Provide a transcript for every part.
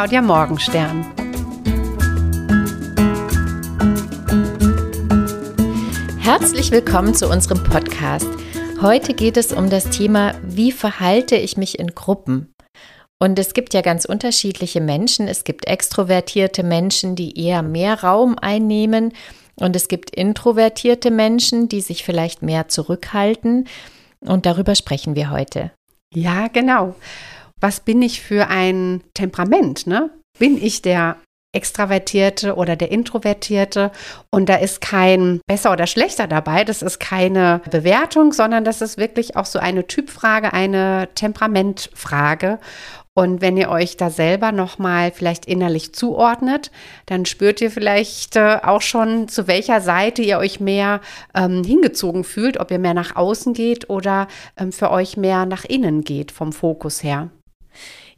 Claudia Morgenstern. Herzlich willkommen zu unserem Podcast. Heute geht es um das Thema, wie verhalte ich mich in Gruppen? Und es gibt ja ganz unterschiedliche Menschen. Es gibt extrovertierte Menschen, die eher mehr Raum einnehmen. Und es gibt introvertierte Menschen, die sich vielleicht mehr zurückhalten. Und darüber sprechen wir heute. Ja, genau. Was bin ich für ein Temperament? Ne? Bin ich der Extravertierte oder der Introvertierte. Und da ist kein besser oder schlechter dabei. Das ist keine Bewertung, sondern das ist wirklich auch so eine Typfrage, eine Temperamentfrage. Und wenn ihr euch da selber nochmal vielleicht innerlich zuordnet, dann spürt ihr vielleicht äh, auch schon, zu welcher Seite ihr euch mehr ähm, hingezogen fühlt, ob ihr mehr nach außen geht oder ähm, für euch mehr nach innen geht vom Fokus her.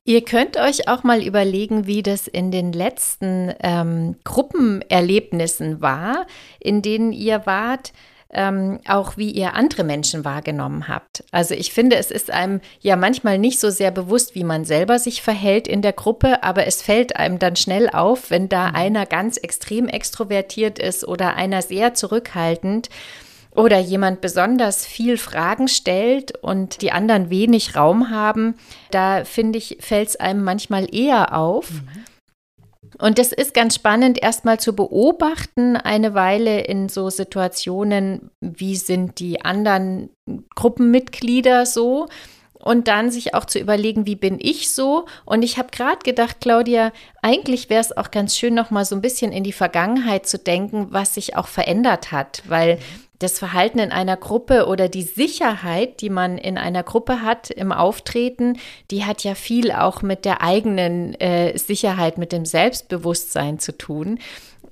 Ihr könnt euch auch mal überlegen, wie das in den letzten ähm, Gruppenerlebnissen war, in denen ihr wart ähm, auch wie ihr andere Menschen wahrgenommen habt. Also ich finde, es ist einem ja manchmal nicht so sehr bewusst, wie man selber sich verhält in der Gruppe, aber es fällt einem dann schnell auf, wenn da mhm. einer ganz extrem extrovertiert ist oder einer sehr zurückhaltend oder jemand besonders viel Fragen stellt und die anderen wenig Raum haben, da finde ich, fällt es einem manchmal eher auf. Mhm. Und es ist ganz spannend, erstmal zu beobachten, eine Weile in so Situationen, wie sind die anderen Gruppenmitglieder so und dann sich auch zu überlegen, wie bin ich so? Und ich habe gerade gedacht, Claudia, eigentlich wäre es auch ganz schön, noch mal so ein bisschen in die Vergangenheit zu denken, was sich auch verändert hat, weil das Verhalten in einer Gruppe oder die Sicherheit, die man in einer Gruppe hat im Auftreten, die hat ja viel auch mit der eigenen äh, Sicherheit, mit dem Selbstbewusstsein zu tun.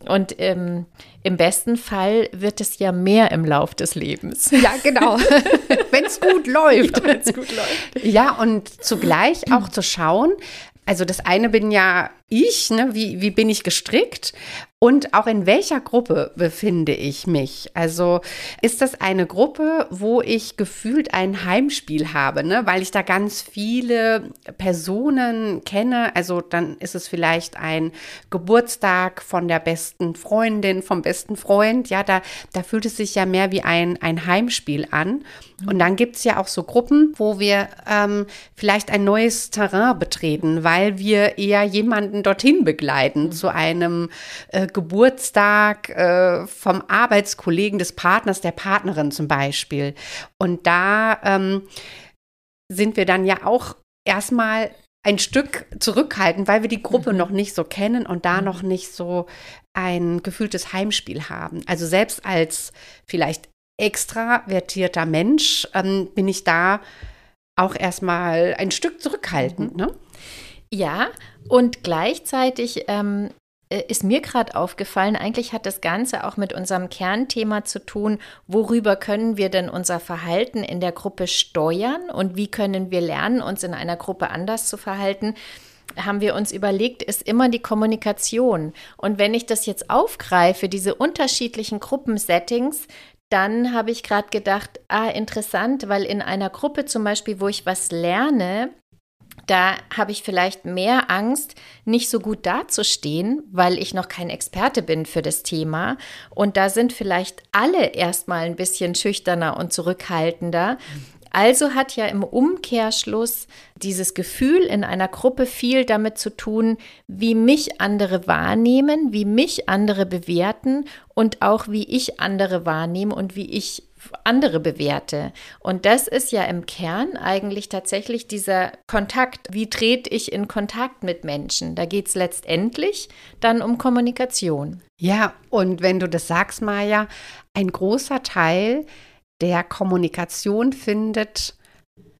Und ähm, im besten Fall wird es ja mehr im Lauf des Lebens. Ja, genau. Wenn es gut läuft. Ja, gut läuft. Ja, und zugleich auch zu schauen, also das eine bin ja ich, ne? wie, wie bin ich gestrickt und auch in welcher Gruppe befinde ich mich. Also ist das eine Gruppe, wo ich gefühlt ein Heimspiel habe, ne? weil ich da ganz viele Personen kenne. Also dann ist es vielleicht ein Geburtstag von der besten Freundin, vom besten Freund. Ja, da, da fühlt es sich ja mehr wie ein, ein Heimspiel an. Und dann gibt es ja auch so Gruppen, wo wir ähm, vielleicht ein neues Terrain betreten, weil wir eher jemanden dorthin begleiten, zu einem äh, Geburtstag äh, vom Arbeitskollegen des Partners, der Partnerin zum Beispiel. Und da ähm, sind wir dann ja auch erstmal ein Stück zurückhalten, weil wir die Gruppe mhm. noch nicht so kennen und da mhm. noch nicht so ein gefühltes Heimspiel haben. Also selbst als vielleicht extravertierter Mensch ähm, bin ich da auch erstmal ein Stück zurückhaltend. Mhm. Ne? Ja, und gleichzeitig ähm, äh, ist mir gerade aufgefallen, eigentlich hat das Ganze auch mit unserem Kernthema zu tun, worüber können wir denn unser Verhalten in der Gruppe steuern und wie können wir lernen, uns in einer Gruppe anders zu verhalten haben wir uns überlegt, ist immer die Kommunikation. Und wenn ich das jetzt aufgreife, diese unterschiedlichen Gruppensettings, dann habe ich gerade gedacht, ah, interessant, weil in einer Gruppe zum Beispiel, wo ich was lerne, da habe ich vielleicht mehr Angst, nicht so gut dazustehen, weil ich noch kein Experte bin für das Thema. Und da sind vielleicht alle erstmal ein bisschen schüchterner und zurückhaltender. Also hat ja im Umkehrschluss dieses Gefühl in einer Gruppe viel damit zu tun, wie mich andere wahrnehmen, wie mich andere bewerten und auch wie ich andere wahrnehme und wie ich andere bewerte. Und das ist ja im Kern eigentlich tatsächlich dieser Kontakt. Wie trete ich in Kontakt mit Menschen? Da geht es letztendlich dann um Kommunikation. Ja, und wenn du das sagst, Maja, ein großer Teil der Kommunikation findet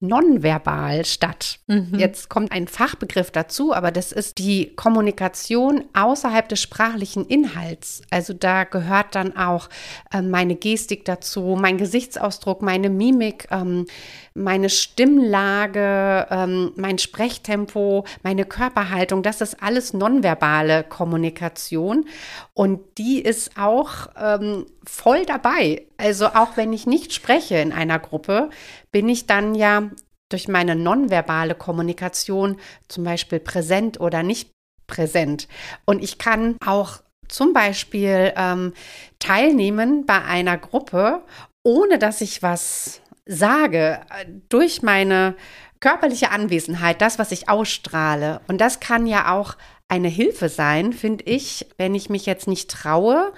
nonverbal statt. Mhm. Jetzt kommt ein Fachbegriff dazu, aber das ist die Kommunikation außerhalb des sprachlichen Inhalts. Also da gehört dann auch äh, meine Gestik dazu, mein Gesichtsausdruck, meine Mimik, ähm, meine Stimmlage, ähm, mein Sprechtempo, meine Körperhaltung. Das ist alles nonverbale Kommunikation und die ist auch ähm, voll dabei. Also auch wenn ich nicht spreche in einer Gruppe, bin ich dann ja durch meine nonverbale Kommunikation, zum Beispiel präsent oder nicht präsent. Und ich kann auch zum Beispiel ähm, teilnehmen bei einer Gruppe, ohne dass ich was sage, durch meine körperliche Anwesenheit, das, was ich ausstrahle. Und das kann ja auch eine Hilfe sein, finde ich, wenn ich mich jetzt nicht traue,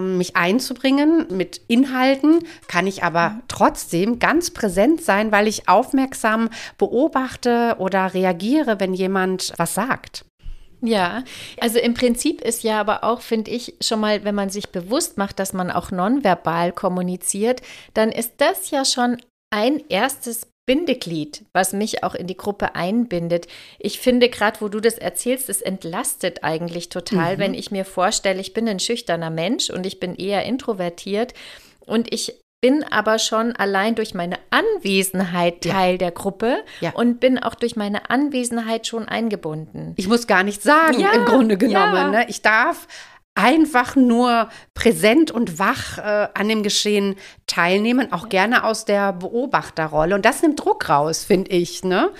mich einzubringen mit Inhalten, kann ich aber mhm. trotzdem ganz präsent sein, weil ich aufmerksam beobachte oder reagiere, wenn jemand was sagt. Ja, also im Prinzip ist ja aber auch, finde ich, schon mal, wenn man sich bewusst macht, dass man auch nonverbal kommuniziert, dann ist das ja schon ein erstes Bindeglied, was mich auch in die Gruppe einbindet. Ich finde gerade, wo du das erzählst, es entlastet eigentlich total, mhm. wenn ich mir vorstelle, ich bin ein schüchterner Mensch und ich bin eher introvertiert und ich bin aber schon allein durch meine Anwesenheit Teil ja. der Gruppe ja. und bin auch durch meine Anwesenheit schon eingebunden. Ich muss gar nichts sagen, ja, im Grunde genommen. Ne? Ich darf einfach nur präsent und wach äh, an dem Geschehen teilnehmen, auch gerne aus der Beobachterrolle. Und das nimmt Druck raus, finde ich. Ne?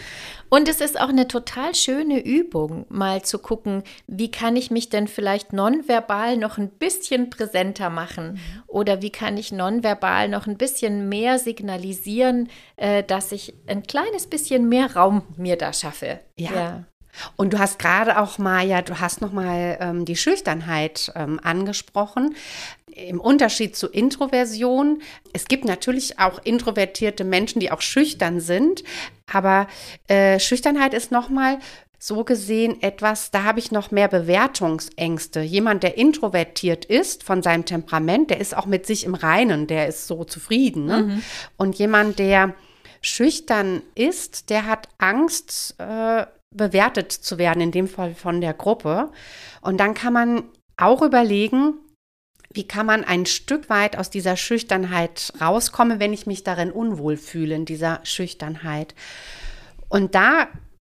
Und es ist auch eine total schöne Übung, mal zu gucken, wie kann ich mich denn vielleicht nonverbal noch ein bisschen präsenter machen? Mhm. Oder wie kann ich nonverbal noch ein bisschen mehr signalisieren, äh, dass ich ein kleines bisschen mehr Raum mir da schaffe? ja. ja. Und du hast gerade auch mal, ja, du hast nochmal ähm, die Schüchternheit ähm, angesprochen. Im Unterschied zu Introversion, es gibt natürlich auch introvertierte Menschen, die auch schüchtern sind, aber äh, Schüchternheit ist nochmal so gesehen etwas, da habe ich noch mehr Bewertungsängste. Jemand, der introvertiert ist von seinem Temperament, der ist auch mit sich im Reinen, der ist so zufrieden. Ne? Mhm. Und jemand, der schüchtern ist, der hat Angst, äh, bewertet zu werden, in dem Fall von der Gruppe. Und dann kann man auch überlegen, wie kann man ein Stück weit aus dieser Schüchternheit rauskommen, wenn ich mich darin unwohl fühle, in dieser Schüchternheit. Und da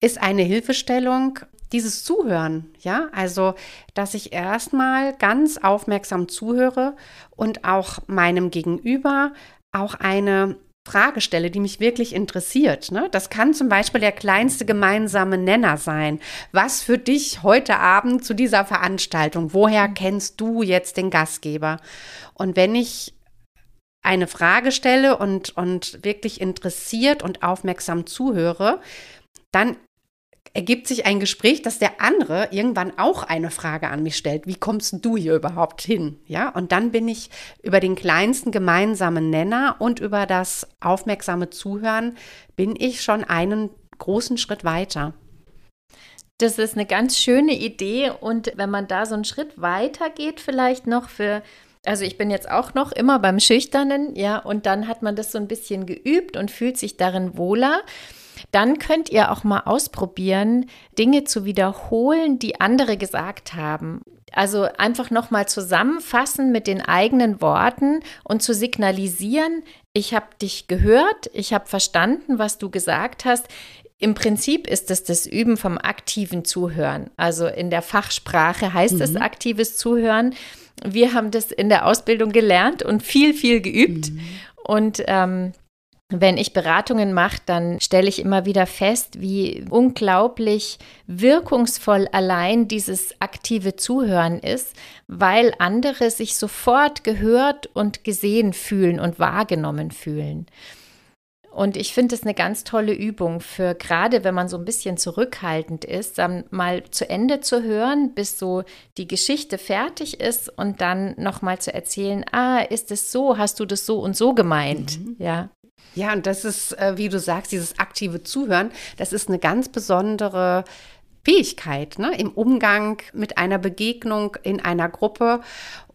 ist eine Hilfestellung dieses Zuhören, ja, also, dass ich erstmal ganz aufmerksam zuhöre und auch meinem Gegenüber auch eine Frage stelle, die mich wirklich interessiert. Ne? Das kann zum Beispiel der kleinste gemeinsame Nenner sein. Was für dich heute Abend zu dieser Veranstaltung? Woher kennst du jetzt den Gastgeber? Und wenn ich eine Frage stelle und, und wirklich interessiert und aufmerksam zuhöre, dann ergibt sich ein Gespräch, dass der andere irgendwann auch eine Frage an mich stellt. Wie kommst du hier überhaupt hin? Ja, und dann bin ich über den kleinsten gemeinsamen Nenner und über das aufmerksame Zuhören bin ich schon einen großen Schritt weiter. Das ist eine ganz schöne Idee und wenn man da so einen Schritt weiter geht, vielleicht noch für also ich bin jetzt auch noch immer beim Schüchternen, ja, und dann hat man das so ein bisschen geübt und fühlt sich darin wohler. Dann könnt ihr auch mal ausprobieren, Dinge zu wiederholen, die andere gesagt haben. Also einfach nochmal zusammenfassen mit den eigenen Worten und zu signalisieren, ich habe dich gehört, ich habe verstanden, was du gesagt hast. Im Prinzip ist es das Üben vom aktiven Zuhören. Also in der Fachsprache heißt mhm. es aktives Zuhören. Wir haben das in der Ausbildung gelernt und viel, viel geübt. Mhm. Und ähm, wenn ich Beratungen mache, dann stelle ich immer wieder fest, wie unglaublich wirkungsvoll allein dieses aktive Zuhören ist, weil andere sich sofort gehört und gesehen fühlen und wahrgenommen fühlen. Und ich finde es eine ganz tolle Übung für gerade, wenn man so ein bisschen zurückhaltend ist, dann mal zu Ende zu hören, bis so die Geschichte fertig ist und dann nochmal zu erzählen, ah, ist es so, hast du das so und so gemeint? Mhm. Ja. Ja, und das ist, äh, wie du sagst, dieses aktive Zuhören, das ist eine ganz besondere Fähigkeit ne? im Umgang mit einer Begegnung in einer Gruppe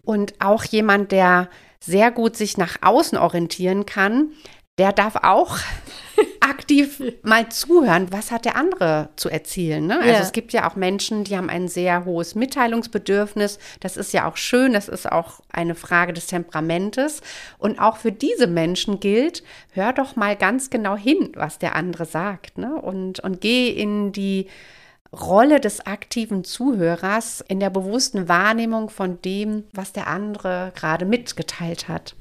und auch jemand, der sehr gut sich nach außen orientieren kann, der darf auch aktiv mal zuhören, was hat der andere zu erzählen. Ne? Also ja. es gibt ja auch Menschen, die haben ein sehr hohes Mitteilungsbedürfnis. Das ist ja auch schön, das ist auch eine Frage des Temperamentes. Und auch für diese Menschen gilt, hör doch mal ganz genau hin, was der andere sagt. Ne? Und, und geh in die Rolle des aktiven Zuhörers in der bewussten Wahrnehmung von dem, was der andere gerade mitgeteilt hat.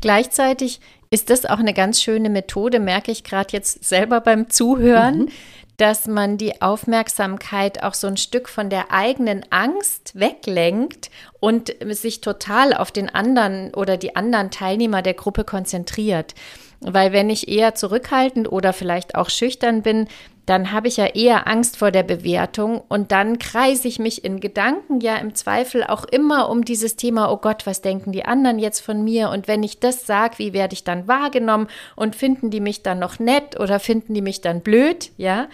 Gleichzeitig ist das auch eine ganz schöne Methode, merke ich gerade jetzt selber beim Zuhören, mhm. dass man die Aufmerksamkeit auch so ein Stück von der eigenen Angst weglenkt und sich total auf den anderen oder die anderen Teilnehmer der Gruppe konzentriert. Weil wenn ich eher zurückhaltend oder vielleicht auch schüchtern bin, dann habe ich ja eher Angst vor der Bewertung und dann kreise ich mich in Gedanken ja im Zweifel auch immer um dieses Thema, oh Gott, was denken die anderen jetzt von mir? Und wenn ich das sage, wie werde ich dann wahrgenommen? Und finden die mich dann noch nett oder finden die mich dann blöd? Ja.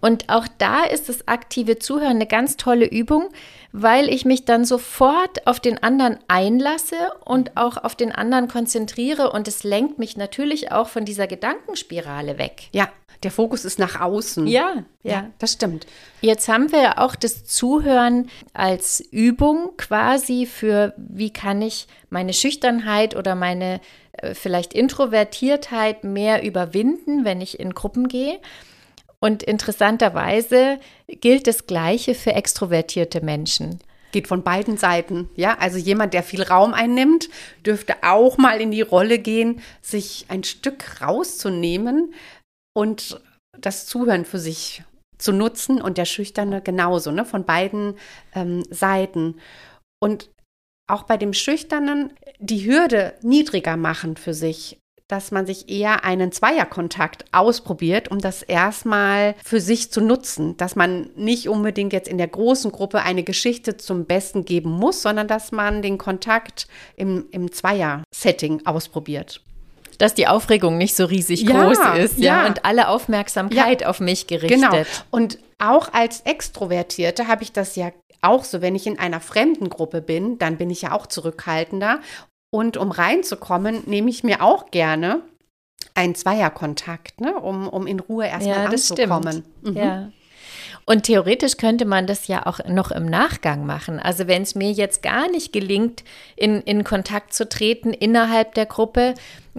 Und auch da ist das aktive Zuhören eine ganz tolle Übung, weil ich mich dann sofort auf den anderen einlasse und auch auf den anderen konzentriere und es lenkt mich natürlich auch von dieser Gedankenspirale weg. Ja, der Fokus ist nach außen. Ja, ja, ja, das stimmt. Jetzt haben wir ja auch das Zuhören als Übung quasi für, wie kann ich meine Schüchternheit oder meine äh, vielleicht Introvertiertheit mehr überwinden, wenn ich in Gruppen gehe. Und interessanterweise gilt das Gleiche für extrovertierte Menschen. Geht von beiden Seiten, ja. Also jemand, der viel Raum einnimmt, dürfte auch mal in die Rolle gehen, sich ein Stück rauszunehmen und das Zuhören für sich zu nutzen und der Schüchterne genauso, ne? Von beiden ähm, Seiten. Und auch bei dem Schüchternen die Hürde niedriger machen für sich dass man sich eher einen Zweierkontakt ausprobiert, um das erstmal für sich zu nutzen, dass man nicht unbedingt jetzt in der großen Gruppe eine Geschichte zum Besten geben muss, sondern dass man den Kontakt im, im Zweier-Setting ausprobiert. Dass die Aufregung nicht so riesig ja, groß ist, ja, ja, und alle Aufmerksamkeit ja, auf mich gerichtet. Genau. Und auch als Extrovertierte habe ich das ja auch so, wenn ich in einer fremden Gruppe bin, dann bin ich ja auch zurückhaltender und um reinzukommen, nehme ich mir auch gerne einen Zweierkontakt, ne? um, um in Ruhe erstmal ja, anzukommen. Mhm. Ja. Und theoretisch könnte man das ja auch noch im Nachgang machen. Also wenn es mir jetzt gar nicht gelingt, in, in Kontakt zu treten innerhalb der Gruppe,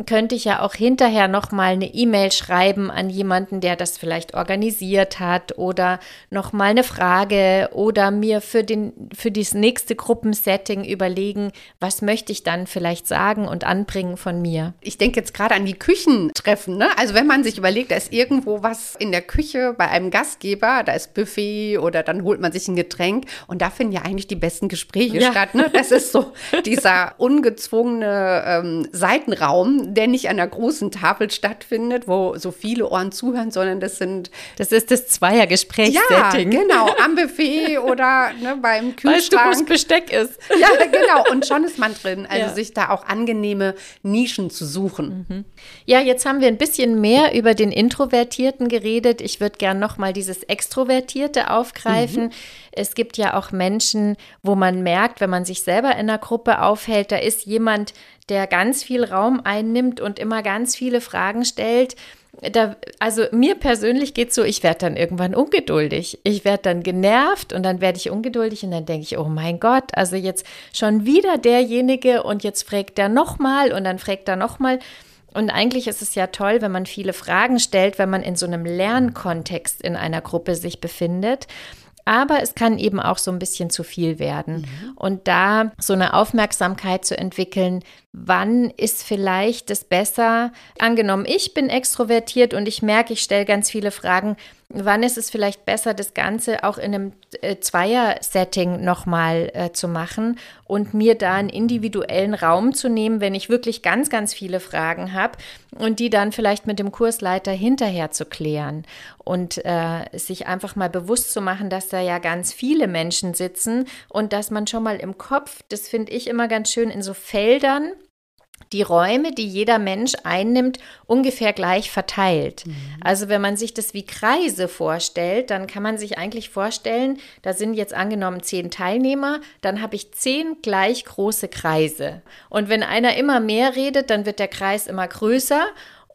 könnte ich ja auch hinterher noch mal eine E-Mail schreiben an jemanden, der das vielleicht organisiert hat oder noch mal eine Frage oder mir für den für das nächste Gruppensetting überlegen, was möchte ich dann vielleicht sagen und anbringen von mir. Ich denke jetzt gerade an die Küchentreffen, ne? Also wenn man sich überlegt, da ist irgendwo was in der Küche bei einem Gastgeber, da ist Buffet oder dann holt man sich ein Getränk und da finden ja eigentlich die besten Gespräche ja. statt, ne? Das ist so dieser ungezwungene ähm, Seitenraum, der nicht an der großen Tafel stattfindet, wo so viele Ohren zuhören, sondern das sind. Das ist das Zweiergesprächssetting. Ja, genau, am Buffet oder ne, beim Kühlschrank. Weißt du, Besteck ist. Ja, genau. Und schon ist man drin. Also ja. sich da auch angenehme Nischen zu suchen. Mhm. Ja, jetzt haben wir ein bisschen mehr über den Introvertierten geredet. Ich würde gern noch mal dieses Extrovertierte aufgreifen. Mhm. Es gibt ja auch Menschen, wo man merkt, wenn man sich selber in einer Gruppe aufhält, da ist jemand, der ganz viel Raum einnimmt und immer ganz viele Fragen stellt. Da, also mir persönlich geht es so, ich werde dann irgendwann ungeduldig. Ich werde dann genervt und dann werde ich ungeduldig und dann denke ich, oh mein Gott, also jetzt schon wieder derjenige und jetzt fragt er nochmal und dann fragt er nochmal. Und eigentlich ist es ja toll, wenn man viele Fragen stellt, wenn man in so einem Lernkontext in einer Gruppe sich befindet. Aber es kann eben auch so ein bisschen zu viel werden. Mhm. Und da so eine Aufmerksamkeit zu entwickeln, wann ist vielleicht das besser? Angenommen, ich bin extrovertiert und ich merke, ich stelle ganz viele Fragen. Wann ist es vielleicht besser, das Ganze auch in einem äh, Zweier-Setting nochmal äh, zu machen und mir da einen individuellen Raum zu nehmen, wenn ich wirklich ganz, ganz viele Fragen habe und die dann vielleicht mit dem Kursleiter hinterher zu klären und äh, sich einfach mal bewusst zu machen, dass da ja ganz viele Menschen sitzen und dass man schon mal im Kopf, das finde ich immer ganz schön, in so Feldern die Räume, die jeder Mensch einnimmt, ungefähr gleich verteilt. Mhm. Also wenn man sich das wie Kreise vorstellt, dann kann man sich eigentlich vorstellen, da sind jetzt angenommen zehn Teilnehmer, dann habe ich zehn gleich große Kreise. Und wenn einer immer mehr redet, dann wird der Kreis immer größer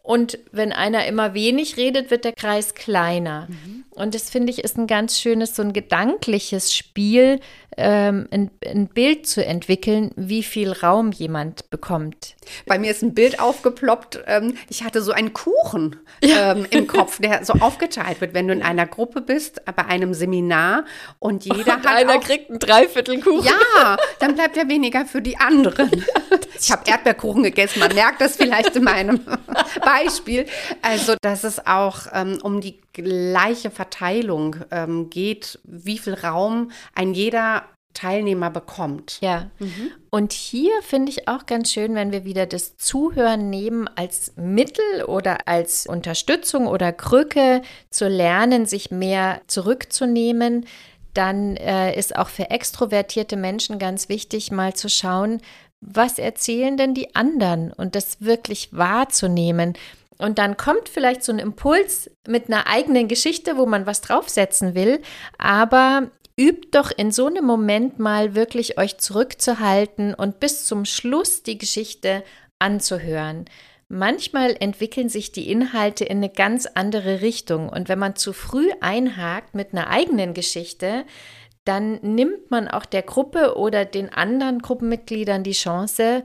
und wenn einer immer wenig redet, wird der Kreis kleiner. Mhm. Und das finde ich ist ein ganz schönes, so ein gedankliches Spiel, ähm, ein, ein, Bild zu entwickeln, wie viel Raum jemand bekommt. Bei mir ist ein Bild aufgeploppt. Ähm, ich hatte so einen Kuchen ja. ähm, im Kopf, der so aufgeteilt wird, wenn du in einer Gruppe bist, bei einem Seminar und jeder und hat. Einer auch, kriegt einen Dreiviertelkuchen. Ja, dann bleibt ja weniger für die anderen. Ich habe Erdbeerkuchen gegessen, man merkt das vielleicht in meinem Beispiel. Also, dass es auch ähm, um die gleiche Verteilung ähm, geht, wie viel Raum ein jeder Teilnehmer bekommt. Ja. Mhm. Und hier finde ich auch ganz schön, wenn wir wieder das Zuhören nehmen als Mittel oder als Unterstützung oder Krücke zu lernen, sich mehr zurückzunehmen. Dann äh, ist auch für extrovertierte Menschen ganz wichtig, mal zu schauen, was erzählen denn die anderen und das wirklich wahrzunehmen. Und dann kommt vielleicht so ein Impuls mit einer eigenen Geschichte, wo man was draufsetzen will, aber übt doch in so einem Moment mal wirklich euch zurückzuhalten und bis zum Schluss die Geschichte anzuhören. Manchmal entwickeln sich die Inhalte in eine ganz andere Richtung und wenn man zu früh einhakt mit einer eigenen Geschichte, dann nimmt man auch der Gruppe oder den anderen Gruppenmitgliedern die Chance,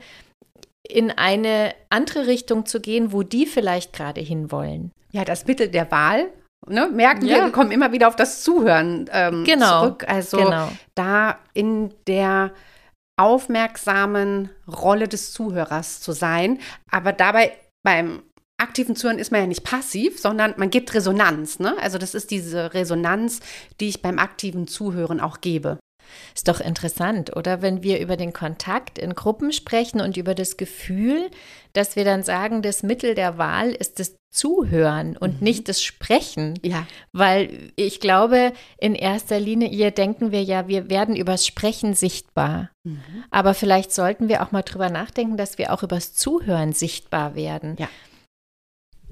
in eine andere Richtung zu gehen, wo die vielleicht gerade hinwollen. Ja, das Mittel der Wahl. Ne, merken ja. wir, wir kommen immer wieder auf das Zuhören ähm, genau. zurück. Also genau. da in der aufmerksamen Rolle des Zuhörers zu sein, aber dabei beim aktiven Zuhören ist man ja nicht passiv, sondern man gibt Resonanz. Ne? Also das ist diese Resonanz, die ich beim aktiven Zuhören auch gebe. Ist doch interessant, oder? Wenn wir über den Kontakt in Gruppen sprechen und über das Gefühl, dass wir dann sagen, das Mittel der Wahl ist das Zuhören und mhm. nicht das Sprechen. Ja. Weil ich glaube, in erster Linie hier denken wir ja, wir werden übers Sprechen sichtbar. Mhm. Aber vielleicht sollten wir auch mal drüber nachdenken, dass wir auch übers Zuhören sichtbar werden. Ja.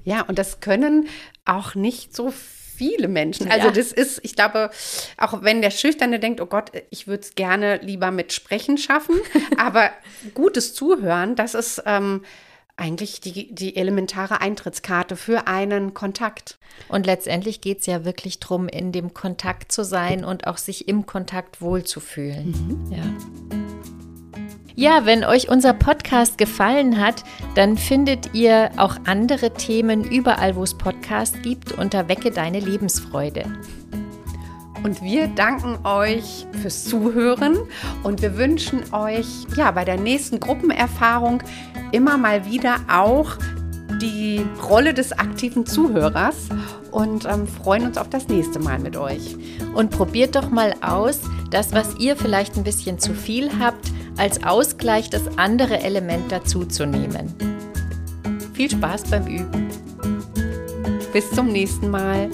Ja, und das können auch nicht so viele viele Menschen. Also ja. das ist, ich glaube, auch wenn der Schüchterne denkt, oh Gott, ich würde es gerne lieber mit Sprechen schaffen, aber gutes Zuhören, das ist ähm, eigentlich die, die elementare Eintrittskarte für einen Kontakt. Und letztendlich geht es ja wirklich darum, in dem Kontakt zu sein und auch sich im Kontakt wohlzufühlen. Mhm. Ja. Ja, wenn euch unser Podcast gefallen hat, dann findet ihr auch andere Themen überall, wo es Podcasts gibt, unter Wecke deine Lebensfreude. Und wir danken euch fürs Zuhören und wir wünschen euch ja bei der nächsten Gruppenerfahrung immer mal wieder auch die Rolle des aktiven Zuhörers und ähm, freuen uns auf das nächste Mal mit euch. Und probiert doch mal aus, das, was ihr vielleicht ein bisschen zu viel habt, als Ausgleich das andere Element dazuzunehmen. Viel Spaß beim Üben. Bis zum nächsten Mal.